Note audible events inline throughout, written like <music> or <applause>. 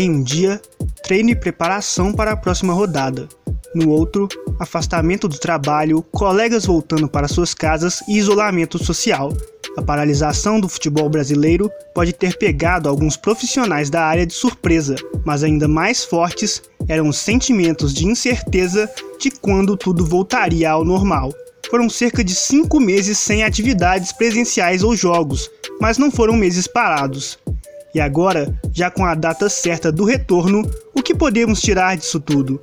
Em um dia, treino e preparação para a próxima rodada. No outro, afastamento do trabalho, colegas voltando para suas casas e isolamento social. A paralisação do futebol brasileiro pode ter pegado alguns profissionais da área de surpresa, mas ainda mais fortes eram os sentimentos de incerteza de quando tudo voltaria ao normal. Foram cerca de cinco meses sem atividades presenciais ou jogos, mas não foram meses parados. E agora, já com a data certa do retorno, o que podemos tirar disso tudo?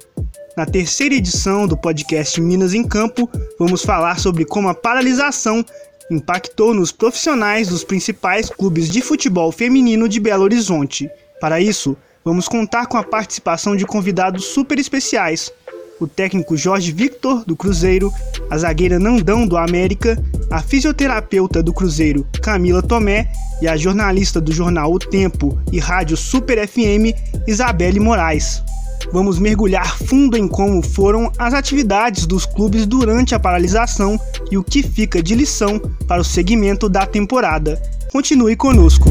Na terceira edição do podcast Minas em Campo, vamos falar sobre como a paralisação impactou nos profissionais dos principais clubes de futebol feminino de Belo Horizonte. Para isso, vamos contar com a participação de convidados super especiais. O técnico Jorge Victor, do Cruzeiro, a zagueira Nandão, do América, a fisioterapeuta do Cruzeiro, Camila Tomé, e a jornalista do jornal O Tempo e rádio Super FM, Isabelle Moraes vamos mergulhar fundo em como foram as atividades dos clubes durante a paralisação e o que fica de lição para o segmento da temporada. Continue conosco.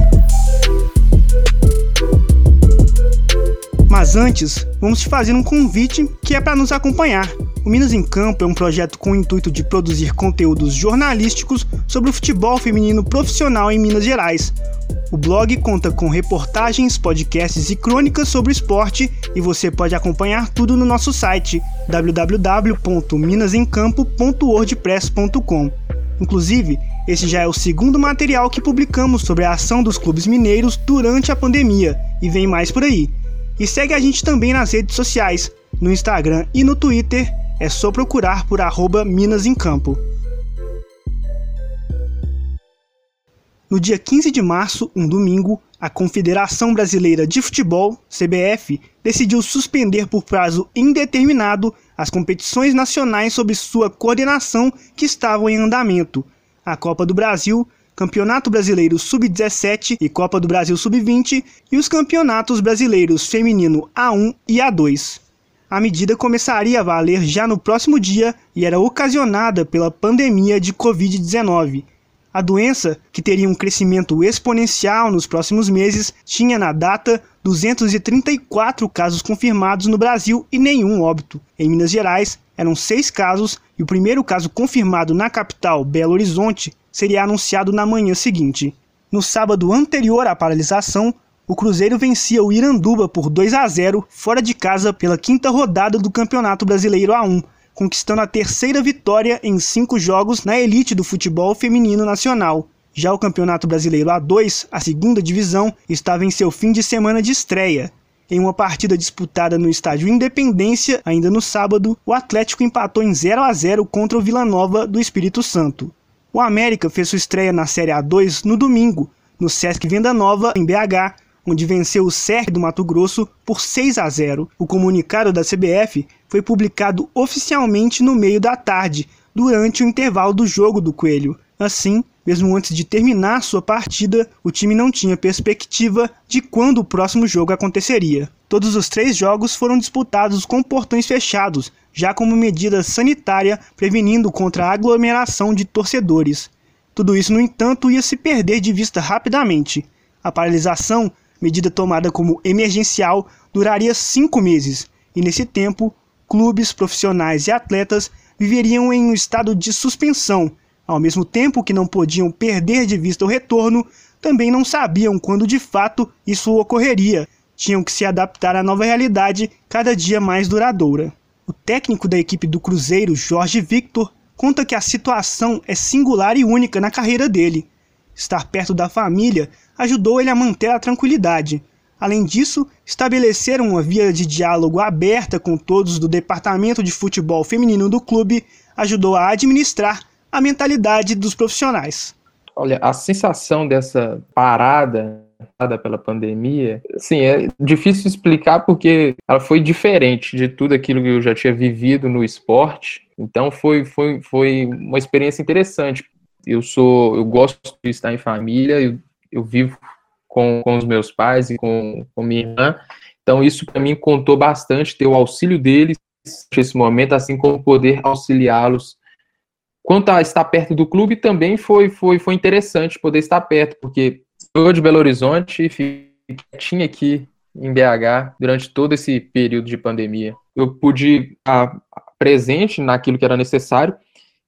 Mas antes, vamos te fazer um convite que é para nos acompanhar. O Minas em Campo é um projeto com o intuito de produzir conteúdos jornalísticos sobre o futebol feminino profissional em Minas Gerais. O blog conta com reportagens, podcasts e crônicas sobre esporte e você pode acompanhar tudo no nosso site www.minasemcampo.wordpress.com. Inclusive, esse já é o segundo material que publicamos sobre a ação dos clubes mineiros durante a pandemia e vem mais por aí. E segue a gente também nas redes sociais, no Instagram e no Twitter, é só procurar por arroba Minas em Campo. No dia 15 de março, um domingo, a Confederação Brasileira de Futebol, CBF, decidiu suspender por prazo indeterminado as competições nacionais sob sua coordenação que estavam em andamento. A Copa do Brasil, Campeonato Brasileiro Sub-17 e Copa do Brasil Sub-20 e os Campeonatos Brasileiros Feminino A1 e A2. A medida começaria a valer já no próximo dia e era ocasionada pela pandemia de Covid-19. A doença, que teria um crescimento exponencial nos próximos meses, tinha na data 234 casos confirmados no Brasil e nenhum óbito. Em Minas Gerais, eram seis casos e o primeiro caso confirmado na capital, Belo Horizonte, seria anunciado na manhã seguinte. No sábado anterior à paralisação, o Cruzeiro vencia o Iranduba por 2 a 0 fora de casa pela quinta rodada do Campeonato Brasileiro A1, conquistando a terceira vitória em cinco jogos na elite do futebol feminino nacional. Já o Campeonato Brasileiro A2, a segunda divisão, estava em seu fim de semana de estreia. Em uma partida disputada no estádio Independência, ainda no sábado, o Atlético empatou em 0 a 0 contra o Vila Nova do Espírito Santo. O América fez sua estreia na Série A2 no domingo, no Sesc Venda Nova, em BH, onde venceu o SERC do Mato Grosso por 6 a 0. O comunicado da CBF foi publicado oficialmente no meio da tarde, durante o intervalo do jogo do Coelho. Assim, mesmo antes de terminar sua partida, o time não tinha perspectiva de quando o próximo jogo aconteceria. Todos os três jogos foram disputados com portões fechados, já como medida sanitária prevenindo contra a aglomeração de torcedores. Tudo isso, no entanto, ia se perder de vista rapidamente. A paralisação, medida tomada como emergencial, duraria cinco meses, e nesse tempo, clubes, profissionais e atletas viveriam em um estado de suspensão, ao mesmo tempo que não podiam perder de vista o retorno, também não sabiam quando de fato isso ocorreria. Tinham que se adaptar à nova realidade cada dia mais duradoura. O técnico da equipe do Cruzeiro, Jorge Victor, conta que a situação é singular e única na carreira dele. Estar perto da família ajudou ele a manter a tranquilidade. Além disso, estabeleceram uma via de diálogo aberta com todos do departamento de futebol feminino do clube ajudou a administrar a mentalidade dos profissionais. Olha, a sensação dessa parada pela pandemia, assim, é difícil explicar porque ela foi diferente de tudo aquilo que eu já tinha vivido no esporte. Então foi, foi, foi uma experiência interessante. Eu sou, eu gosto de estar em família, eu, eu vivo com, com os meus pais e com, com minha irmã. Então isso para mim contou bastante ter o auxílio deles nesse momento, assim como poder auxiliá-los Quanto a estar perto do clube, também foi, foi, foi interessante poder estar perto, porque eu de Belo Horizonte, fiquei aqui em BH durante todo esse período de pandemia. Eu pude estar presente naquilo que era necessário.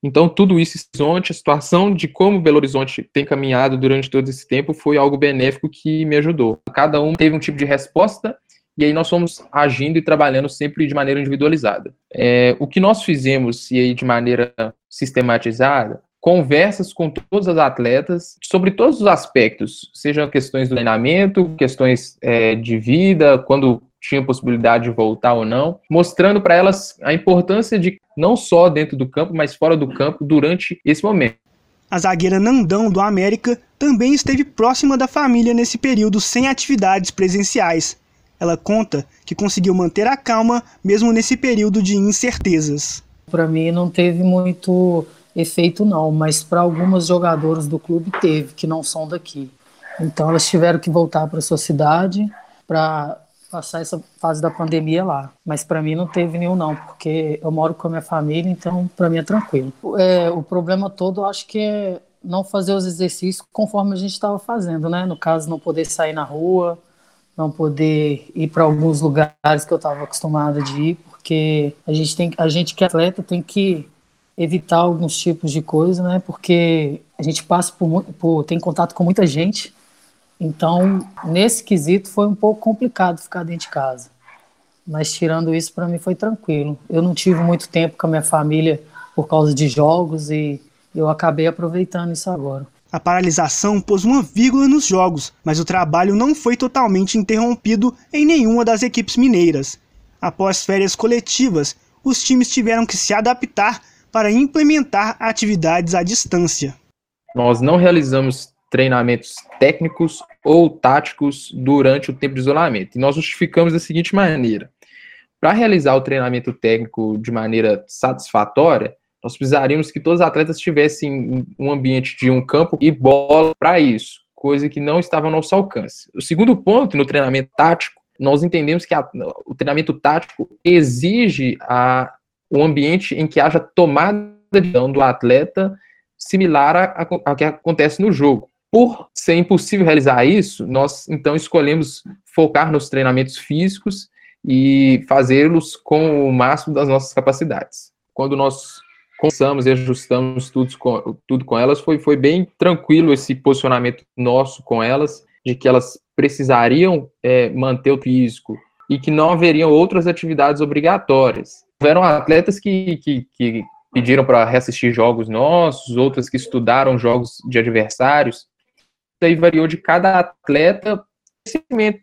Então, tudo isso, a situação de como Belo Horizonte tem caminhado durante todo esse tempo foi algo benéfico que me ajudou. Cada um teve um tipo de resposta e aí nós fomos agindo e trabalhando sempre de maneira individualizada. É, o que nós fizemos, e aí de maneira sistematizada, conversas com todas as atletas sobre todos os aspectos, sejam questões do treinamento, questões é, de vida, quando tinha possibilidade de voltar ou não, mostrando para elas a importância de não só dentro do campo, mas fora do campo durante esse momento. A zagueira Nandão do América também esteve próxima da família nesse período sem atividades presenciais. Ela conta que conseguiu manter a calma mesmo nesse período de incertezas. Para mim não teve muito efeito não, mas para algumas jogadoras do clube teve, que não são daqui. Então elas tiveram que voltar para sua cidade para passar essa fase da pandemia lá. Mas para mim não teve nenhum não, porque eu moro com a minha família, então para mim é tranquilo. É, o problema todo eu acho que é não fazer os exercícios conforme a gente estava fazendo, né? No caso, não poder sair na rua, não poder ir para alguns lugares que eu estava acostumada de ir, porque a gente tem, a gente que é atleta tem que evitar alguns tipos de coisa, né? Porque a gente passa por, por tem contato com muita gente, então nesse quesito foi um pouco complicado ficar dentro de casa. Mas tirando isso, para mim foi tranquilo. Eu não tive muito tempo com a minha família por causa de jogos e eu acabei aproveitando isso agora. A paralisação pôs uma vírgula nos jogos, mas o trabalho não foi totalmente interrompido em nenhuma das equipes mineiras. Após férias coletivas, os times tiveram que se adaptar para implementar atividades à distância. Nós não realizamos treinamentos técnicos ou táticos durante o tempo de isolamento. E nós justificamos da seguinte maneira: para realizar o treinamento técnico de maneira satisfatória, nós precisaríamos que todos os atletas tivessem um ambiente de um campo e bola para isso, coisa que não estava ao nosso alcance. O segundo ponto, no treinamento tático, nós entendemos que a, o treinamento tático exige a, um ambiente em que haja tomada de decisão do atleta similar ao que acontece no jogo. Por ser impossível realizar isso, nós então escolhemos focar nos treinamentos físicos e fazê-los com o máximo das nossas capacidades. Quando nós conversamos e ajustamos tudo com, tudo com elas, foi, foi bem tranquilo esse posicionamento nosso com elas, de que elas precisariam é, manter o físico e que não haveriam outras atividades obrigatórias. Houveram atletas que, que, que pediram para reassistir jogos nossos, outras que estudaram jogos de adversários. Isso aí variou de cada atleta,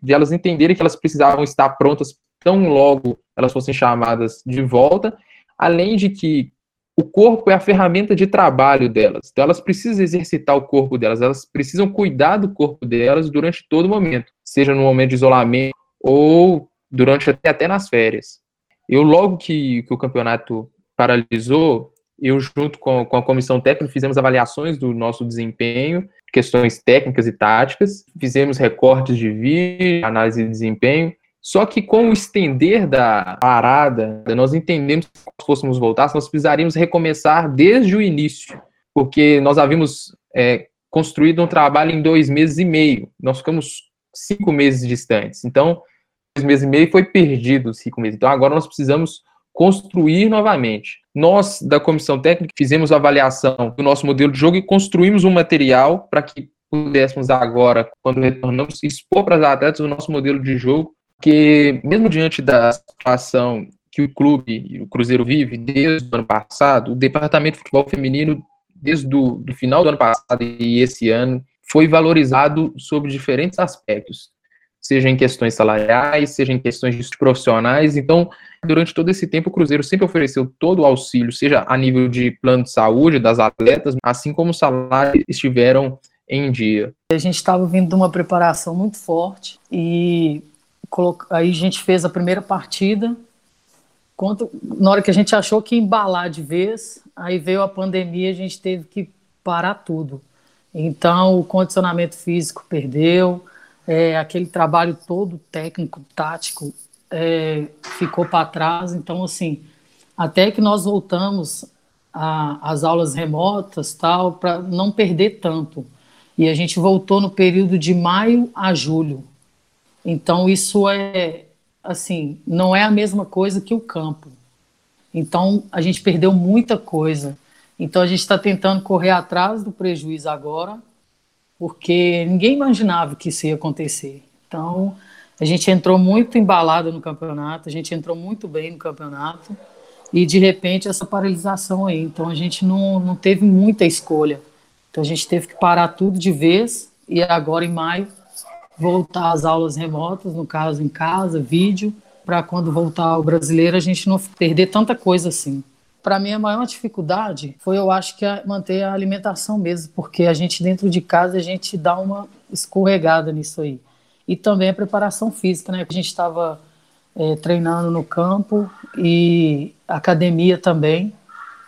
de elas entenderem que elas precisavam estar prontas tão logo elas fossem chamadas de volta, além de que o corpo é a ferramenta de trabalho delas. Então, elas precisam exercitar o corpo delas, elas precisam cuidar do corpo delas durante todo momento, seja no momento de isolamento ou durante até, até nas férias. Eu, logo que, que o campeonato paralisou, eu, junto com, com a comissão técnica, fizemos avaliações do nosso desempenho, questões técnicas e táticas, fizemos recortes de vídeo, análise de desempenho, só que com o estender da parada, nós entendemos que se fôssemos voltar, nós precisaríamos recomeçar desde o início, porque nós havíamos é, construído um trabalho em dois meses e meio. Nós ficamos cinco meses distantes. Então, dois meses e meio foi perdido cinco meses. Então, agora nós precisamos construir novamente. Nós, da comissão técnica, fizemos a avaliação do nosso modelo de jogo e construímos um material para que pudéssemos agora, quando retornamos, expor para as atletas o nosso modelo de jogo porque mesmo diante da situação que o clube, o Cruzeiro vive desde o ano passado, o departamento de futebol feminino, desde o do final do ano passado e esse ano, foi valorizado sobre diferentes aspectos, seja em questões salariais, seja em questões profissionais. Então, durante todo esse tempo, o Cruzeiro sempre ofereceu todo o auxílio, seja a nível de plano de saúde das atletas, assim como os salários estiveram em dia. A gente estava vindo de uma preparação muito forte e aí a gente fez a primeira partida. Quando, na hora que a gente achou que ia embalar de vez, aí veio a pandemia, a gente teve que parar tudo. Então, o condicionamento físico perdeu, é, aquele trabalho todo técnico, tático, é, ficou para trás. Então, assim, até que nós voltamos às aulas remotas, tal, para não perder tanto. E a gente voltou no período de maio a julho. Então isso é assim, não é a mesma coisa que o campo. Então a gente perdeu muita coisa. Então a gente está tentando correr atrás do prejuízo agora, porque ninguém imaginava que isso ia acontecer. Então a gente entrou muito embalado no campeonato, a gente entrou muito bem no campeonato e de repente essa paralisação aí. Então a gente não, não teve muita escolha. Então a gente teve que parar tudo de vez e agora em maio voltar às aulas remotas, no caso em casa, vídeo, para quando voltar ao brasileiro a gente não perder tanta coisa assim. Para mim a maior dificuldade foi eu acho que manter a alimentação mesmo, porque a gente dentro de casa a gente dá uma escorregada nisso aí. E também a preparação física, né? A gente estava é, treinando no campo e academia também.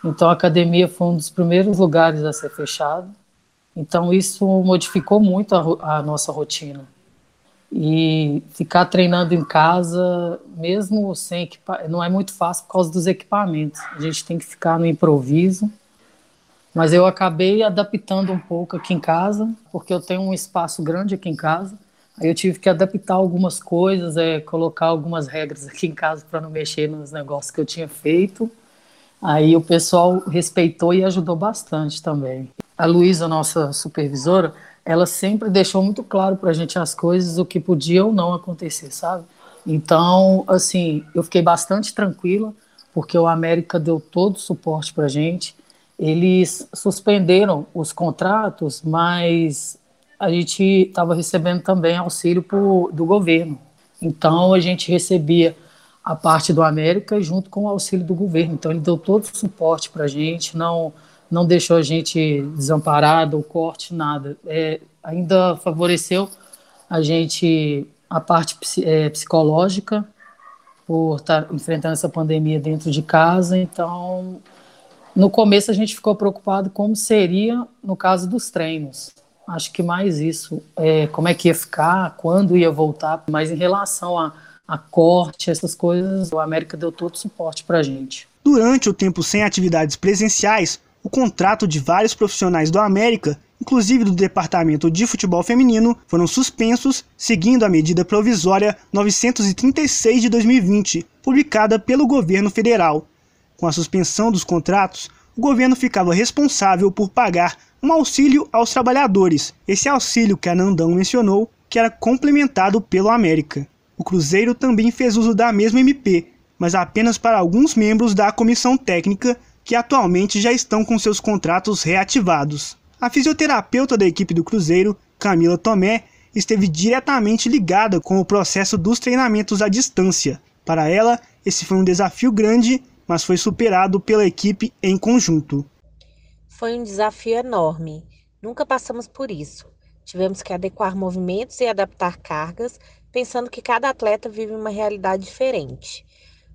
Então a academia foi um dos primeiros lugares a ser fechado. Então isso modificou muito a, a nossa rotina. E ficar treinando em casa, mesmo sem equipamento, não é muito fácil por causa dos equipamentos. A gente tem que ficar no improviso. Mas eu acabei adaptando um pouco aqui em casa, porque eu tenho um espaço grande aqui em casa. Aí eu tive que adaptar algumas coisas, é, colocar algumas regras aqui em casa para não mexer nos negócios que eu tinha feito. Aí o pessoal respeitou e ajudou bastante também. A Luísa, nossa supervisora, ela sempre deixou muito claro para a gente as coisas, o que podia ou não acontecer, sabe? Então, assim, eu fiquei bastante tranquila, porque o América deu todo o suporte para a gente. Eles suspenderam os contratos, mas a gente estava recebendo também auxílio do governo. Então, a gente recebia a parte do América junto com o auxílio do governo. Então, ele deu todo o suporte para a gente, não não deixou a gente desamparado ou corte, nada. É, ainda favoreceu a gente a parte é, psicológica por estar tá enfrentando essa pandemia dentro de casa. Então, no começo a gente ficou preocupado como seria no caso dos treinos. Acho que mais isso, é, como é que ia ficar, quando ia voltar, mas em relação a, a corte, essas coisas, o América deu todo o suporte para a gente. Durante o tempo sem atividades presenciais, o contrato de vários profissionais do América, inclusive do Departamento de Futebol Feminino, foram suspensos seguindo a medida provisória 936 de 2020, publicada pelo governo federal. Com a suspensão dos contratos, o governo ficava responsável por pagar um auxílio aos trabalhadores. Esse auxílio que a Nandão mencionou, que era complementado pelo América. O Cruzeiro também fez uso da mesma MP, mas apenas para alguns membros da comissão técnica que atualmente já estão com seus contratos reativados. A fisioterapeuta da equipe do Cruzeiro, Camila Tomé, esteve diretamente ligada com o processo dos treinamentos à distância. Para ela, esse foi um desafio grande, mas foi superado pela equipe em conjunto. Foi um desafio enorme. Nunca passamos por isso. Tivemos que adequar movimentos e adaptar cargas, pensando que cada atleta vive uma realidade diferente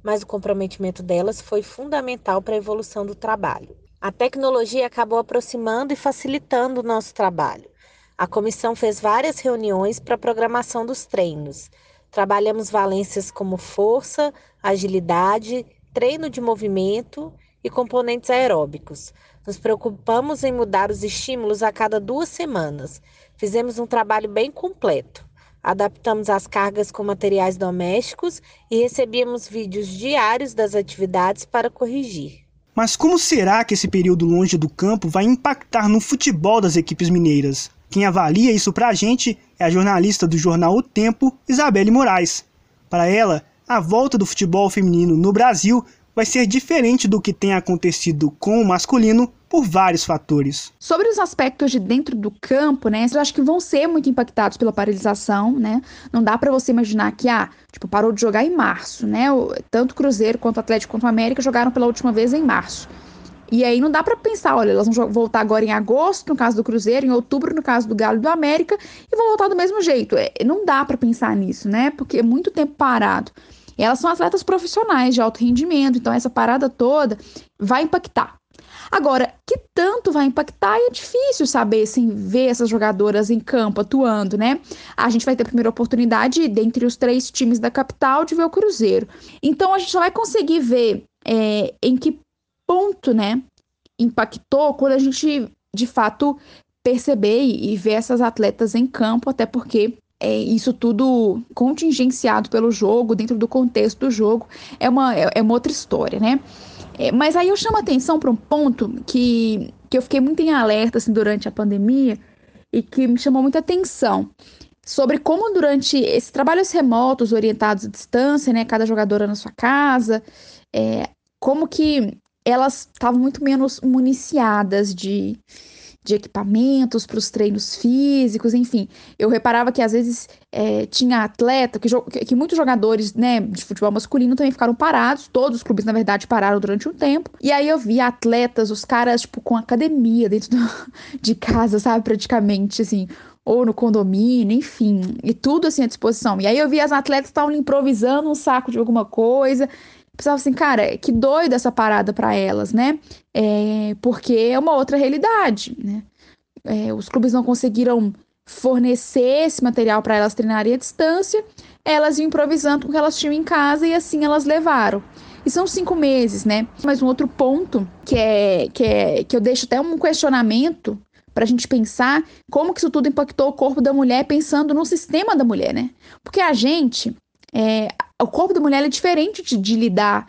mas o comprometimento delas foi fundamental para a evolução do trabalho. A tecnologia acabou aproximando e facilitando o nosso trabalho. A comissão fez várias reuniões para a programação dos treinos. Trabalhamos valências como força, agilidade, treino de movimento e componentes aeróbicos. Nos preocupamos em mudar os estímulos a cada duas semanas. Fizemos um trabalho bem completo. Adaptamos as cargas com materiais domésticos e recebíamos vídeos diários das atividades para corrigir. Mas como será que esse período longe do campo vai impactar no futebol das equipes mineiras? Quem avalia isso para a gente é a jornalista do jornal O Tempo, Isabelle Moraes. Para ela, a volta do futebol feminino no Brasil vai ser diferente do que tem acontecido com o masculino por vários fatores. Sobre os aspectos de dentro do campo, né, eu acho que vão ser muito impactados pela paralisação, né? Não dá para você imaginar que ah, tipo, parou de jogar em março, né? Tanto Cruzeiro quanto Atlético quanto América jogaram pela última vez em março. E aí não dá para pensar, olha, elas vão voltar agora em agosto, no caso do Cruzeiro, em outubro, no caso do Galo e do América, e vão voltar do mesmo jeito. É, não dá para pensar nisso, né? Porque é muito tempo parado. E elas são atletas profissionais de alto rendimento, então essa parada toda vai impactar. Agora, que tanto vai impactar é difícil saber sem ver essas jogadoras em campo atuando, né? A gente vai ter a primeira oportunidade, dentre os três times da capital, de ver o Cruzeiro. Então a gente só vai conseguir ver é, em que ponto, né, impactou quando a gente de fato perceber e ver essas atletas em campo, até porque é, isso tudo contingenciado pelo jogo, dentro do contexto do jogo, é uma, é, é uma outra história, né? É, mas aí eu chamo a atenção para um ponto que, que eu fiquei muito em alerta assim, durante a pandemia e que me chamou muita atenção sobre como durante esses trabalhos remotos orientados à distância, né, cada jogadora na sua casa, é, como que elas estavam muito menos municiadas de, de equipamentos para os treinos físicos, enfim. Eu reparava que às vezes é, tinha atleta, que, que muitos jogadores né, de futebol masculino também ficaram parados, todos os clubes, na verdade, pararam durante um tempo. E aí eu via atletas, os caras, tipo, com academia dentro do, <laughs> de casa, sabe, praticamente, assim, ou no condomínio, enfim, e tudo assim à disposição. E aí eu via as atletas estavam improvisando um saco de alguma coisa pensava assim, cara, que doido essa parada para elas, né? É, porque é uma outra realidade, né? É, os clubes não conseguiram fornecer esse material para elas treinarem à distância, elas iam improvisando com o que elas tinham em casa e assim elas levaram. E são cinco meses, né? Mas um outro ponto que é que, é, que eu deixo até um questionamento para a gente pensar como que isso tudo impactou o corpo da mulher, pensando no sistema da mulher, né? Porque a gente, é, o corpo da mulher é diferente de, de lidar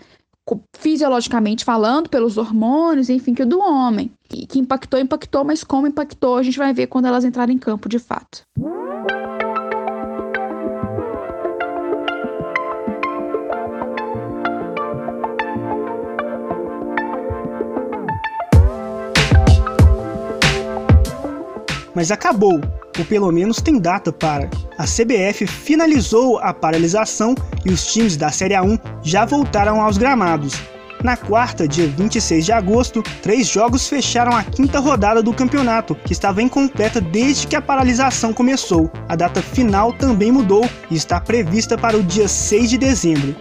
fisiologicamente falando, pelos hormônios, enfim, que o do homem. E que impactou, impactou, mas como impactou, a gente vai ver quando elas entrarem em campo de fato. Mas acabou ou pelo menos tem data para. A CBF finalizou a paralisação e os times da Série A1 já voltaram aos gramados. Na quarta, dia 26 de agosto, três jogos fecharam a quinta rodada do campeonato, que estava incompleta desde que a paralisação começou. A data final também mudou e está prevista para o dia 6 de dezembro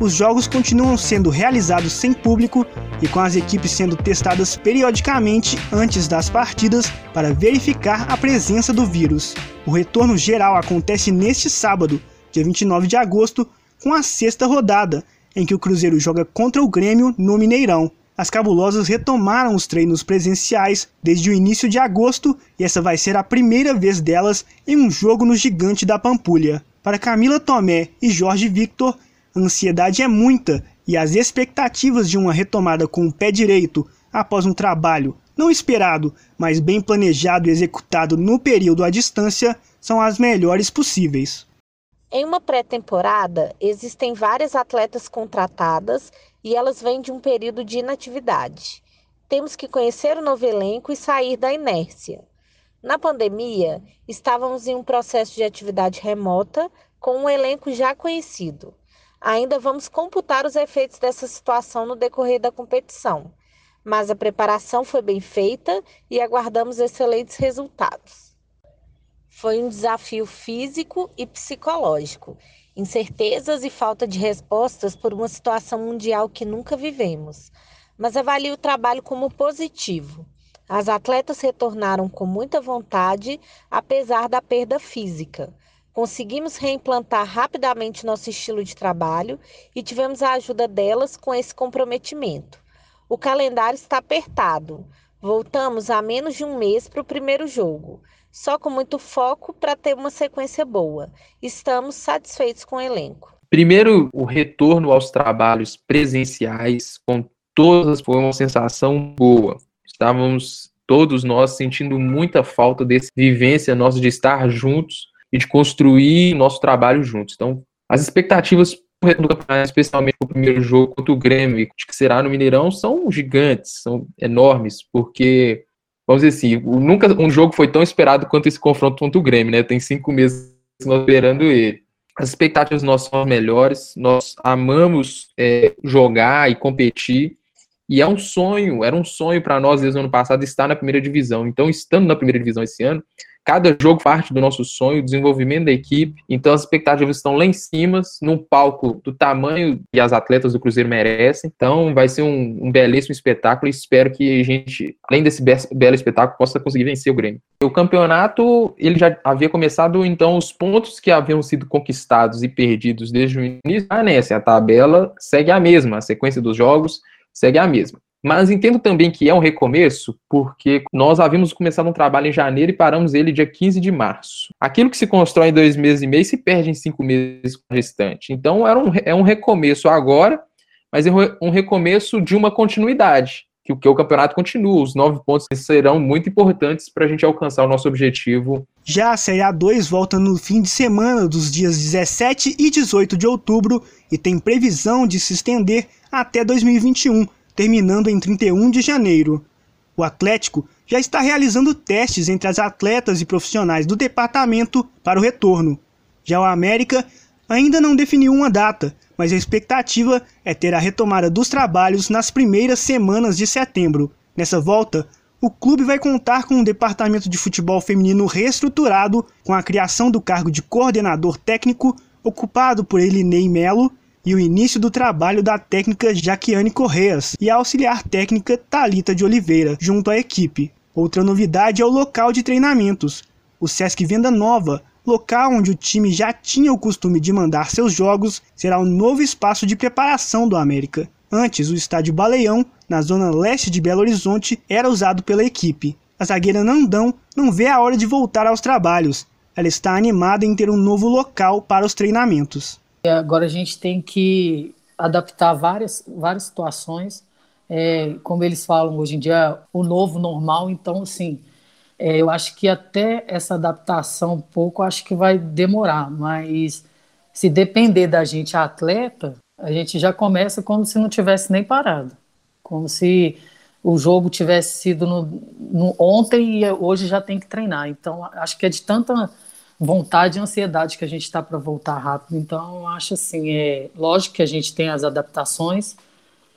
os jogos continuam sendo realizados sem público e com as equipes sendo testadas periodicamente antes das partidas para verificar a presença do vírus. O retorno geral acontece neste sábado, dia 29 de agosto, com a sexta rodada, em que o Cruzeiro joga contra o Grêmio no Mineirão. As cabulosas retomaram os treinos presenciais desde o início de agosto e essa vai ser a primeira vez delas em um jogo no Gigante da Pampulha. Para Camila Tomé e Jorge Victor, a ansiedade é muita e as expectativas de uma retomada com o pé direito após um trabalho não esperado, mas bem planejado e executado no período à distância são as melhores possíveis. Em uma pré-temporada, existem várias atletas contratadas e elas vêm de um período de inatividade. Temos que conhecer o novo elenco e sair da inércia. Na pandemia, estávamos em um processo de atividade remota com um elenco já conhecido. Ainda vamos computar os efeitos dessa situação no decorrer da competição, mas a preparação foi bem feita e aguardamos excelentes resultados. Foi um desafio físico e psicológico, incertezas e falta de respostas por uma situação mundial que nunca vivemos, mas avalio o trabalho como positivo. As atletas retornaram com muita vontade, apesar da perda física Conseguimos reimplantar rapidamente nosso estilo de trabalho e tivemos a ajuda delas com esse comprometimento. O calendário está apertado. Voltamos a menos de um mês para o primeiro jogo, só com muito foco para ter uma sequência boa. Estamos satisfeitos com o elenco. Primeiro, o retorno aos trabalhos presenciais, com todas, foi uma sensação boa. Estávamos todos nós sentindo muita falta dessa vivência nossa de estar juntos e de construir nosso trabalho juntos. Então, as expectativas do campeonato, especialmente o primeiro jogo contra o Grêmio, que será no Mineirão, são gigantes, são enormes, porque, vamos dizer assim, nunca um jogo foi tão esperado quanto esse confronto contra o Grêmio, né? Tem cinco meses nós esperando ele. As expectativas nós são melhores, nós amamos é, jogar e competir, e é um sonho, era um sonho para nós desde o ano passado estar na primeira divisão. Então, estando na primeira divisão esse ano, Cada jogo parte do nosso sonho, desenvolvimento da equipe. Então as expectativas estão lá em cima, num palco do tamanho que as atletas do Cruzeiro merecem. Então vai ser um, um belíssimo espetáculo e espero que a gente, além desse be belo espetáculo, possa conseguir vencer o Grêmio. O campeonato, ele já havia começado, então os pontos que haviam sido conquistados e perdidos desde o início, assim, a tabela segue a mesma, a sequência dos jogos segue a mesma. Mas entendo também que é um recomeço, porque nós havíamos começado um trabalho em janeiro e paramos ele dia 15 de março. Aquilo que se constrói em dois meses e meio se perde em cinco meses restante. Então era um, é um recomeço agora, mas é um recomeço de uma continuidade que o, que o campeonato continua. Os nove pontos serão muito importantes para a gente alcançar o nosso objetivo. Já a Série A2 volta no fim de semana dos dias 17 e 18 de outubro e tem previsão de se estender até 2021, terminando em 31 de janeiro. O Atlético já está realizando testes entre as atletas e profissionais do departamento para o retorno. Já o América ainda não definiu uma data, mas a expectativa é ter a retomada dos trabalhos nas primeiras semanas de setembro. Nessa volta, o clube vai contar com um departamento de futebol feminino reestruturado, com a criação do cargo de coordenador técnico, ocupado por Elinei Melo, e o início do trabalho da técnica Jaquiane Correas e a auxiliar técnica Talita de Oliveira, junto à equipe. Outra novidade é o local de treinamentos. O Sesc Venda Nova local onde o time já tinha o costume de mandar seus jogos, será o novo espaço de preparação do América. Antes, o estádio Baleão, na zona leste de Belo Horizonte, era usado pela equipe. A zagueira Nandão não vê a hora de voltar aos trabalhos. Ela está animada em ter um novo local para os treinamentos. Agora a gente tem que adaptar várias, várias situações. É, como eles falam hoje em dia, o novo normal. Então, assim, é, eu acho que até essa adaptação um pouco, acho que vai demorar, mas se depender da gente atleta, a gente já começa como se não tivesse nem parado, como se o jogo tivesse sido no, no ontem e hoje já tem que treinar. Então acho que é de tanta vontade e ansiedade que a gente está para voltar rápido. Então acho assim, é lógico que a gente tem as adaptações,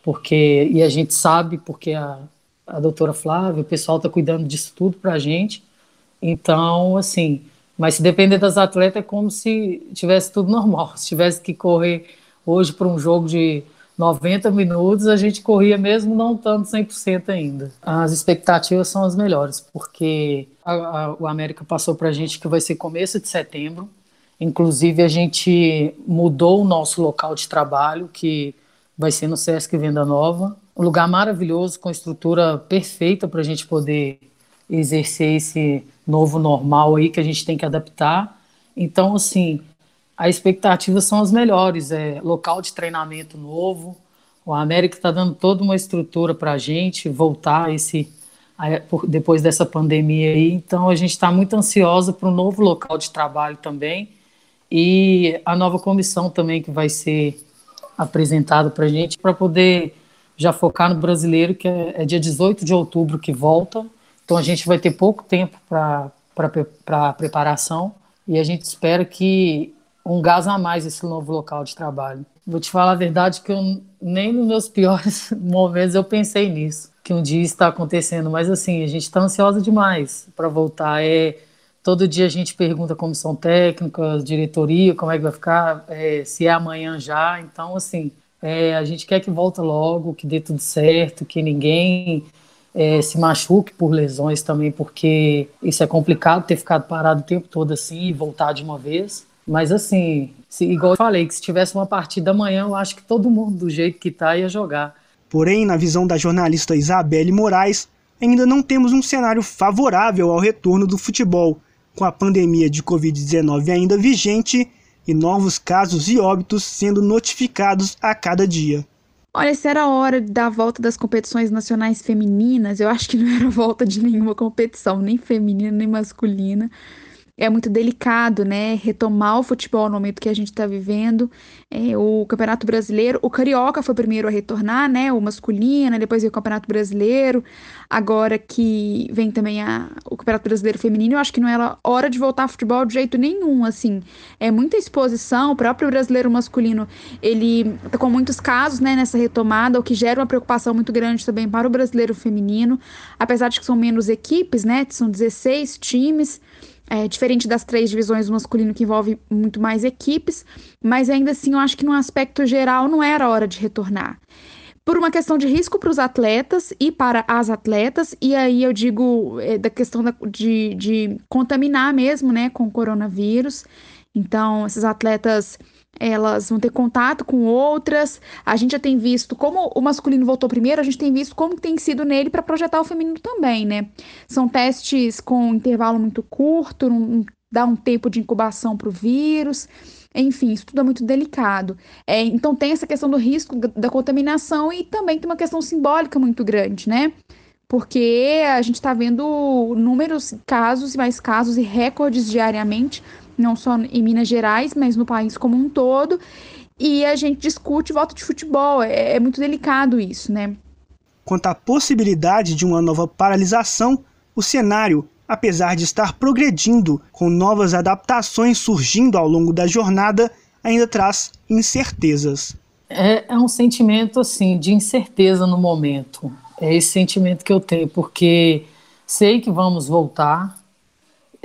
porque e a gente sabe porque a a doutora Flávia, o pessoal está cuidando disso tudo para a gente. Então, assim, mas se depender das atletas, é como se tivesse tudo normal. <laughs> Se tivesse que correr hoje para um jogo de 90 minutos, a gente corria mesmo não tanto 100% ainda. As expectativas são as melhores, porque a, a, o América passou para a gente que vai ser começo de setembro. Inclusive, a gente mudou o nosso local de trabalho, que vai ser no Sesc Venda Nova um lugar maravilhoso, com estrutura perfeita para a gente poder exercer esse novo normal aí que a gente tem que adaptar. Então, assim, as expectativas são as melhores. É local de treinamento novo. O América está dando toda uma estrutura para a gente voltar esse depois dessa pandemia aí. Então, a gente está muito ansiosa para um novo local de trabalho também e a nova comissão também que vai ser apresentada para a gente para poder já focar no brasileiro, que é, é dia 18 de outubro que volta. Então a gente vai ter pouco tempo para preparação e a gente espera que um gás a mais esse novo local de trabalho. Vou te falar a verdade que eu, nem nos meus <laughs> piores momentos eu pensei nisso, que um dia está acontecendo, mas assim, a gente está ansiosa demais para voltar. É, todo dia a gente pergunta a comissão técnica, diretoria, como é que vai ficar, é, se é amanhã já. Então, assim, é, a gente quer que volte logo, que dê tudo certo, que ninguém é, se machuque por lesões também, porque isso é complicado ter ficado parado o tempo todo assim e voltar de uma vez. Mas assim, se, igual eu falei, que se tivesse uma partida amanhã, eu acho que todo mundo do jeito que tá ia jogar. Porém, na visão da jornalista Isabelle Moraes, ainda não temos um cenário favorável ao retorno do futebol, com a pandemia de Covid-19 ainda vigente e novos casos e óbitos sendo notificados a cada dia. Olha, se era hora da volta das competições nacionais femininas, eu acho que não era <laughs> volta de nenhuma competição, nem feminina nem masculina é muito delicado, né? Retomar o futebol no momento que a gente está vivendo. É, o Campeonato Brasileiro, o Carioca foi o primeiro a retornar, né? O masculino, depois veio o Campeonato Brasileiro. Agora que vem também a, o Campeonato Brasileiro Feminino, eu acho que não era hora de voltar ao futebol de jeito nenhum, assim. É muita exposição, o próprio brasileiro masculino, ele tá com muitos casos, né, nessa retomada, o que gera uma preocupação muito grande também para o brasileiro feminino, apesar de que são menos equipes, né? São 16 times. É, diferente das três divisões masculino que envolve muito mais equipes, mas ainda assim eu acho que no aspecto geral não era hora de retornar. Por uma questão de risco para os atletas e para as atletas, e aí eu digo é, da questão da, de, de contaminar mesmo, né, com o coronavírus. Então, esses atletas elas vão ter contato com outras. A gente já tem visto como o masculino voltou primeiro, a gente tem visto como tem sido nele para projetar o feminino também, né? São testes com intervalo muito curto, não dá um tempo de incubação para o vírus. Enfim, isso tudo é muito delicado. É, então tem essa questão do risco da contaminação e também tem uma questão simbólica muito grande, né? Porque a gente está vendo números, casos e mais casos e recordes diariamente não só em Minas Gerais, mas no país como um todo. E a gente discute volta de futebol. É, é muito delicado isso, né? Quanto à possibilidade de uma nova paralisação, o cenário, apesar de estar progredindo, com novas adaptações surgindo ao longo da jornada, ainda traz incertezas. É, é um sentimento assim de incerteza no momento. É esse sentimento que eu tenho, porque sei que vamos voltar,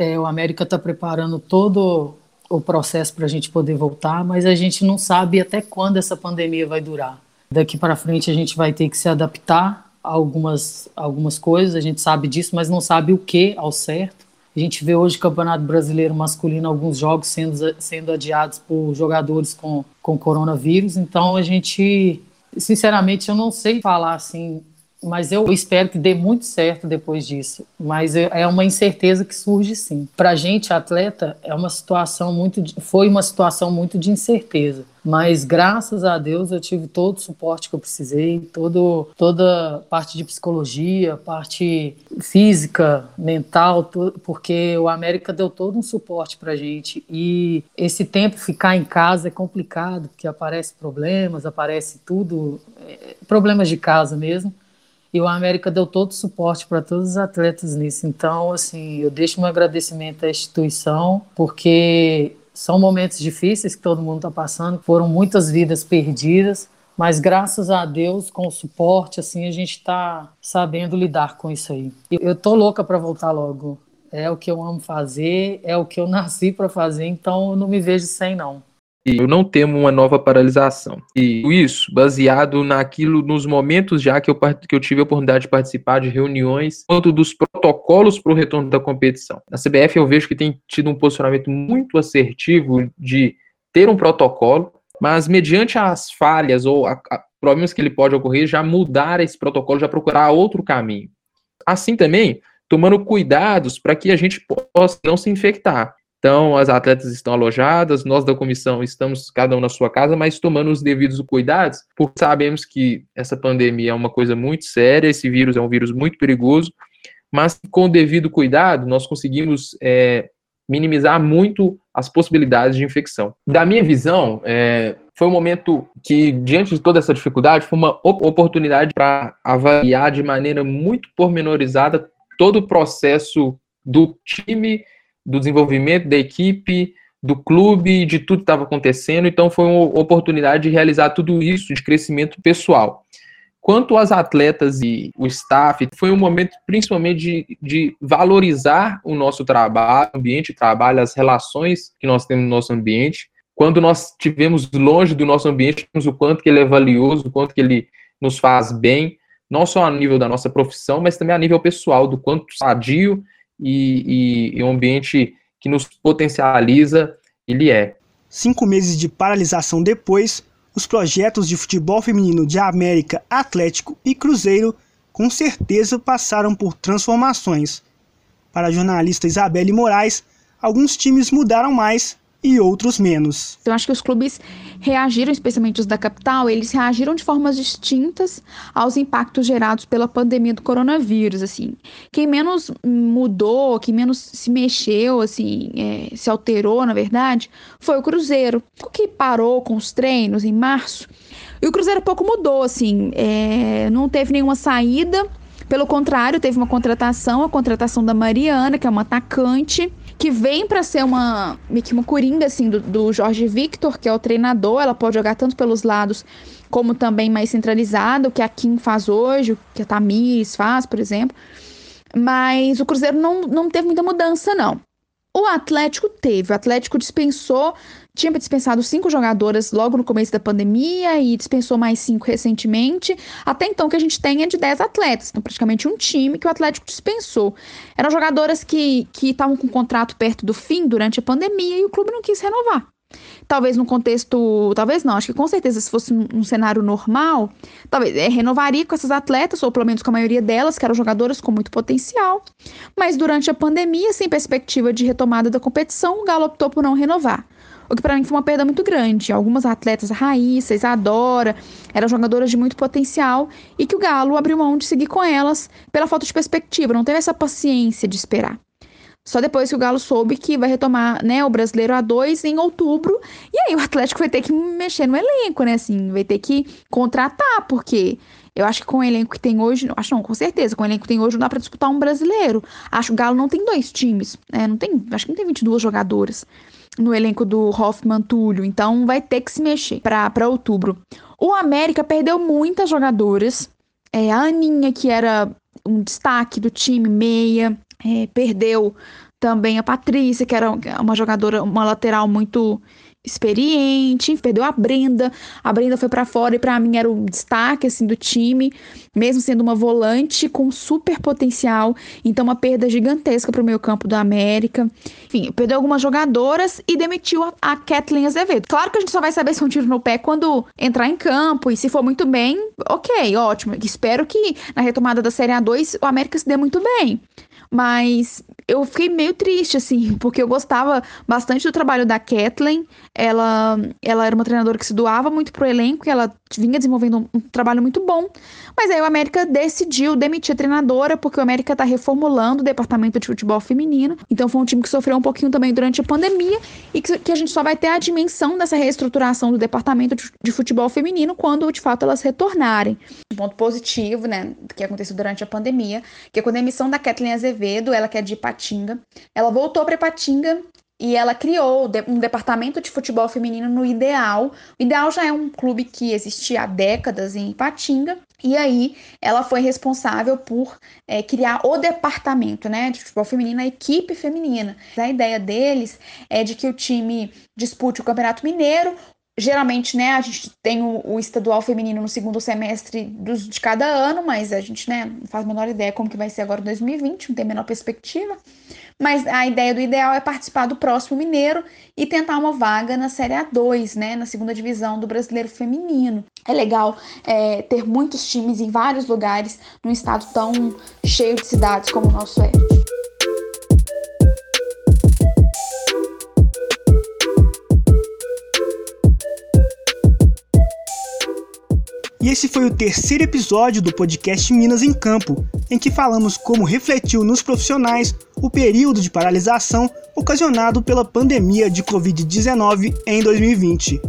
é, o América está preparando todo o processo para a gente poder voltar, mas a gente não sabe até quando essa pandemia vai durar. Daqui para frente a gente vai ter que se adaptar a algumas, algumas coisas, a gente sabe disso, mas não sabe o que ao certo. A gente vê hoje o Campeonato Brasileiro Masculino, alguns jogos sendo, sendo adiados por jogadores com, com coronavírus, então a gente, sinceramente, eu não sei falar assim mas eu espero que dê muito certo depois disso. Mas é uma incerteza que surge sim. Para a gente, atleta, é uma situação muito, foi uma situação muito de incerteza. Mas graças a Deus eu tive todo o suporte que eu precisei, todo, toda parte de psicologia, parte física, mental, porque o América deu todo um suporte para gente. E esse tempo ficar em casa é complicado, porque aparece problemas, aparece tudo, é, problemas de casa mesmo. E o América deu todo o suporte para todos os atletas nisso. Então, assim, eu deixo um agradecimento à instituição, porque são momentos difíceis que todo mundo está passando, foram muitas vidas perdidas, mas graças a Deus, com o suporte, assim, a gente está sabendo lidar com isso aí. Eu tô louca para voltar logo. É o que eu amo fazer, é o que eu <laughs> nasci para fazer, então eu não me vejo sem não eu não temo uma nova paralisação. E isso baseado naquilo, nos momentos já que eu, que eu tive a oportunidade de participar de reuniões, quanto dos protocolos para o retorno da competição. Na CBF eu vejo que tem tido um posicionamento muito assertivo de ter um protocolo, mas mediante as falhas ou a, a, problemas que ele pode ocorrer, já mudar esse protocolo, já procurar outro caminho. Assim também, tomando cuidados para que a gente possa não se infectar. Então, as atletas estão alojadas, nós da comissão estamos cada um na sua casa, mas tomando os devidos cuidados, porque sabemos que essa pandemia é uma coisa muito séria, esse vírus é um vírus muito perigoso, mas com o devido cuidado, nós conseguimos é, minimizar muito as possibilidades de infecção. Da minha visão, é, foi um momento que, diante de toda essa dificuldade, foi uma oportunidade para avaliar de maneira muito pormenorizada todo o processo do time do desenvolvimento da equipe, do clube, de tudo que estava acontecendo. Então, foi uma oportunidade de realizar tudo isso de crescimento pessoal. Quanto às atletas e o staff, foi um momento principalmente de, de valorizar o nosso trabalho, o ambiente de trabalho, as relações que nós temos no nosso ambiente. Quando nós estivemos longe do nosso ambiente, o quanto que ele é valioso, o quanto que ele nos faz bem, não só a nível da nossa profissão, mas também a nível pessoal, do quanto sadio e, e, e um ambiente que nos potencializa, ele é. Cinco meses de paralisação depois, os projetos de futebol feminino de América, Atlético e Cruzeiro com certeza passaram por transformações. Para a jornalista Isabelle Moraes, alguns times mudaram mais e outros menos. Eu acho que os clubes reagiram, especialmente os da capital, eles reagiram de formas distintas aos impactos gerados pela pandemia do coronavírus, assim. Quem menos mudou, quem menos se mexeu, assim, é, se alterou, na verdade, foi o Cruzeiro, o que parou com os treinos em março. E o Cruzeiro pouco mudou, assim, é, não teve nenhuma saída, pelo contrário, teve uma contratação, a contratação da Mariana, que é uma atacante, que vem para ser uma meio que uma coringa assim do, do Jorge Victor, que é o treinador. Ela pode jogar tanto pelos lados como também mais centralizado, o que a Kim faz hoje, o que a Tamires faz, por exemplo. Mas o Cruzeiro não, não teve muita mudança, não. O Atlético teve. O Atlético dispensou, tinha dispensado cinco jogadoras logo no começo da pandemia e dispensou mais cinco recentemente. Até então, que a gente tem é de dez atletas. Então, praticamente um time que o Atlético dispensou. Eram jogadoras que estavam com contrato perto do fim durante a pandemia e o clube não quis renovar. Talvez no contexto, talvez não, acho que com certeza se fosse num cenário normal, talvez é, renovaria com essas atletas, ou pelo menos com a maioria delas, que eram jogadoras com muito potencial. Mas durante a pandemia, sem perspectiva de retomada da competição, o Galo optou por não renovar o que para mim foi uma perda muito grande. Algumas atletas, a Raíssa, Isadora, eram jogadoras de muito potencial e que o Galo abriu mão de seguir com elas pela falta de perspectiva, não teve essa paciência de esperar. Só depois que o Galo soube que vai retomar né, o Brasileiro A2 em outubro. E aí o Atlético vai ter que mexer no elenco, né? Assim, vai ter que contratar, porque eu acho que com o elenco que tem hoje, acho não, com certeza, com o elenco que tem hoje não dá para disputar um brasileiro. Acho que o Galo não tem dois times, né? Não tem, acho que não tem 22 jogadoras no elenco do Hoffman Túlio, então vai ter que se mexer para outubro. O América perdeu muitas jogadoras. É, a Aninha, que era um destaque do time, meia, é, perdeu também a Patrícia, que era uma jogadora, uma lateral muito experiente, perdeu a Brenda. A Brenda foi para fora e para mim era o destaque assim do time, mesmo sendo uma volante com super potencial. Então uma perda gigantesca para o meio campo do América. Enfim, perdeu algumas jogadoras e demitiu a, a Kathleen Azevedo. Claro que a gente só vai saber se é um tiro no pé quando entrar em campo e se for muito bem, ok, ótimo. Espero que na retomada da Série A2 o América se dê muito bem. Mas eu fiquei meio triste, assim, <laughs> porque eu gostava bastante do trabalho da Kathleen. Ela, ela era uma treinadora que se doava muito pro elenco, e ela vinha desenvolvendo um, trabalho muito bom. Mas aí o América decidiu demitir a treinadora, porque o América tá reformulando o departamento de futebol feminino. Então foi um time que sofreu um pouquinho também durante a pandemia e que, que a gente só vai ter a dimensão dessa reestruturação do departamento de, de futebol feminino quando de fato elas retornarem. Um ponto positivo, né, que aconteceu durante a pandemia, que é quando a emissão da Kathleen Azevedo, ela que é de Ipatinga, ela voltou para Ipatinga e ela criou um departamento de futebol feminino no Ideal. O Ideal já é um clube que existia há décadas em Ipatinga. E aí ela foi responsável por é, criar o departamento né, de futebol feminino, a equipe feminina. A ideia deles é de que o time dispute o Campeonato Mineiro, geralmente, né, a gente tem o, o, estadual feminino no segundo semestre dos, de cada ano, mas a gente, né, não faz a menor ideia como que vai ser agora 2020, não tem a menor perspectiva. Mas a ideia do ideal é participar do próximo Mineiro e tentar uma vaga na Série A2, né, na segunda divisão do Brasileiro Feminino. É legal é, ter muitos times em vários lugares num estado tão cheio de cidades como o nosso é. E esse foi o terceiro episódio do podcast Minas em Campo, em que falamos como refletiu nos profissionais o período de paralisação ocasionado pela pandemia de Covid-19 em 2020.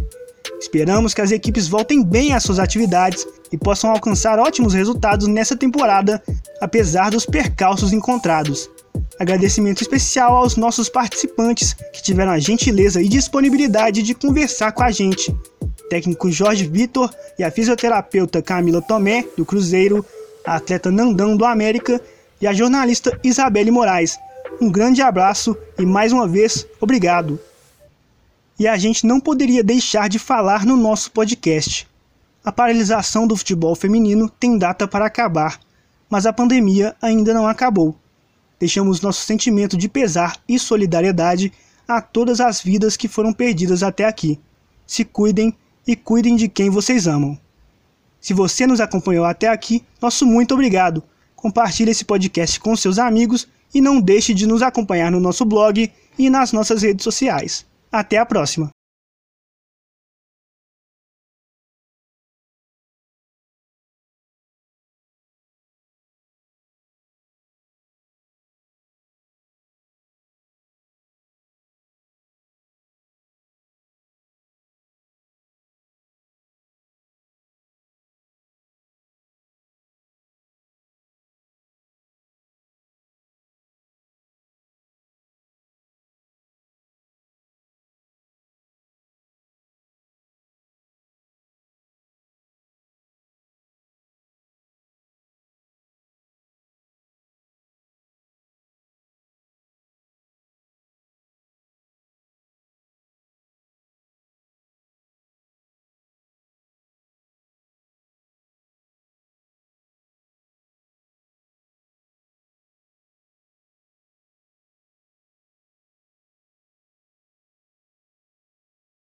Esperamos que as equipes voltem bem às suas atividades e possam alcançar ótimos resultados nessa temporada, apesar dos percalços encontrados. Agradecimento especial aos nossos participantes que tiveram a gentileza e disponibilidade de conversar com a gente técnico Jorge Vitor e a fisioterapeuta Camila Tomé, do Cruzeiro, a atleta Nandão, do América e a jornalista Isabelle Moraes. Um grande abraço e mais uma vez, obrigado. E a gente não poderia deixar de falar no nosso podcast. A paralisação do futebol feminino tem data para acabar, mas a pandemia ainda não acabou. Deixamos nosso sentimento de pesar e solidariedade a todas as vidas que foram perdidas até aqui. Se cuidem e cuidem de quem vocês amam. Se você nos acompanhou até aqui, nosso muito obrigado. Compartilhe esse podcast com seus amigos e não deixe de nos acompanhar no nosso blog e nas nossas redes sociais. Até a próxima!